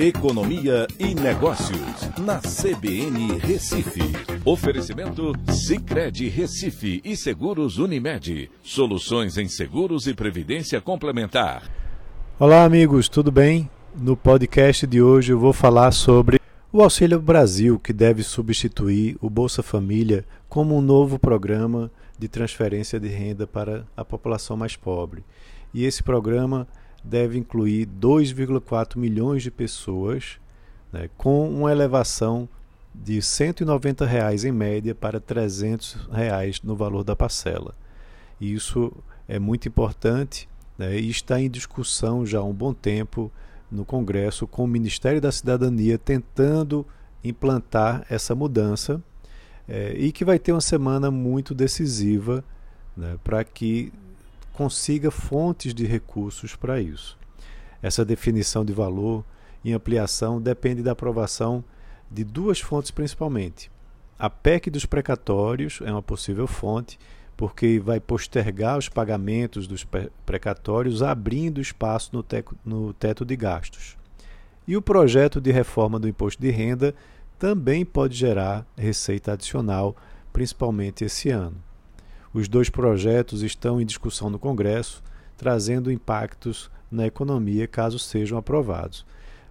Economia e Negócios, na CBN Recife. Oferecimento Cicred Recife e Seguros Unimed. Soluções em seguros e previdência complementar. Olá, amigos, tudo bem? No podcast de hoje eu vou falar sobre o Auxílio Brasil, que deve substituir o Bolsa Família como um novo programa de transferência de renda para a população mais pobre. E esse programa deve incluir 2,4 milhões de pessoas, né, com uma elevação de 190 reais em média para 300 reais no valor da parcela. Isso é muito importante né, e está em discussão já há um bom tempo no Congresso com o Ministério da Cidadania tentando implantar essa mudança é, e que vai ter uma semana muito decisiva né, para que consiga fontes de recursos para isso. Essa definição de valor e ampliação depende da aprovação de duas fontes principalmente. A PEC dos precatórios é uma possível fonte, porque vai postergar os pagamentos dos precatórios, abrindo espaço no, no teto de gastos. E o projeto de reforma do imposto de renda também pode gerar receita adicional, principalmente esse ano. Os dois projetos estão em discussão no Congresso, trazendo impactos na economia caso sejam aprovados.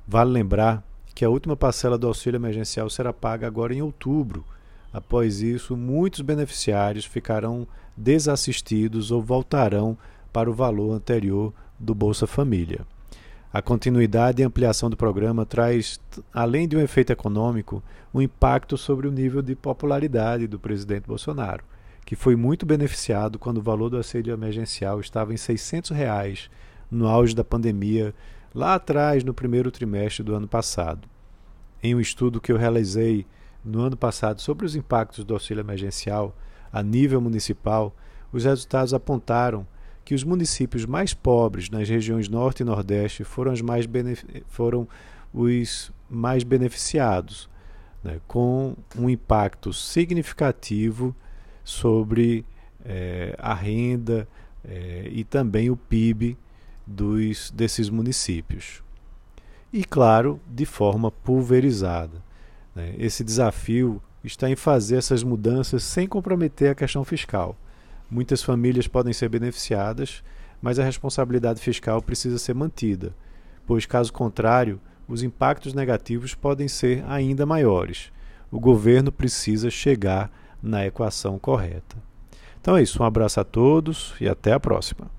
Vale lembrar que a última parcela do auxílio emergencial será paga agora em outubro. Após isso, muitos beneficiários ficarão desassistidos ou voltarão para o valor anterior do Bolsa Família. A continuidade e ampliação do programa traz, além de um efeito econômico, um impacto sobre o nível de popularidade do presidente Bolsonaro que foi muito beneficiado quando o valor do auxílio emergencial estava em 600 reais no auge da pandemia, lá atrás, no primeiro trimestre do ano passado. Em um estudo que eu realizei no ano passado sobre os impactos do auxílio emergencial a nível municipal, os resultados apontaram que os municípios mais pobres nas regiões Norte e Nordeste foram os mais, foram os mais beneficiados, né, com um impacto significativo sobre é, a renda é, e também o PIB dos, desses municípios. E, claro, de forma pulverizada. Né? Esse desafio está em fazer essas mudanças sem comprometer a questão fiscal. Muitas famílias podem ser beneficiadas, mas a responsabilidade fiscal precisa ser mantida, pois, caso contrário, os impactos negativos podem ser ainda maiores. O governo precisa chegar na equação correta. Então é isso, um abraço a todos e até a próxima.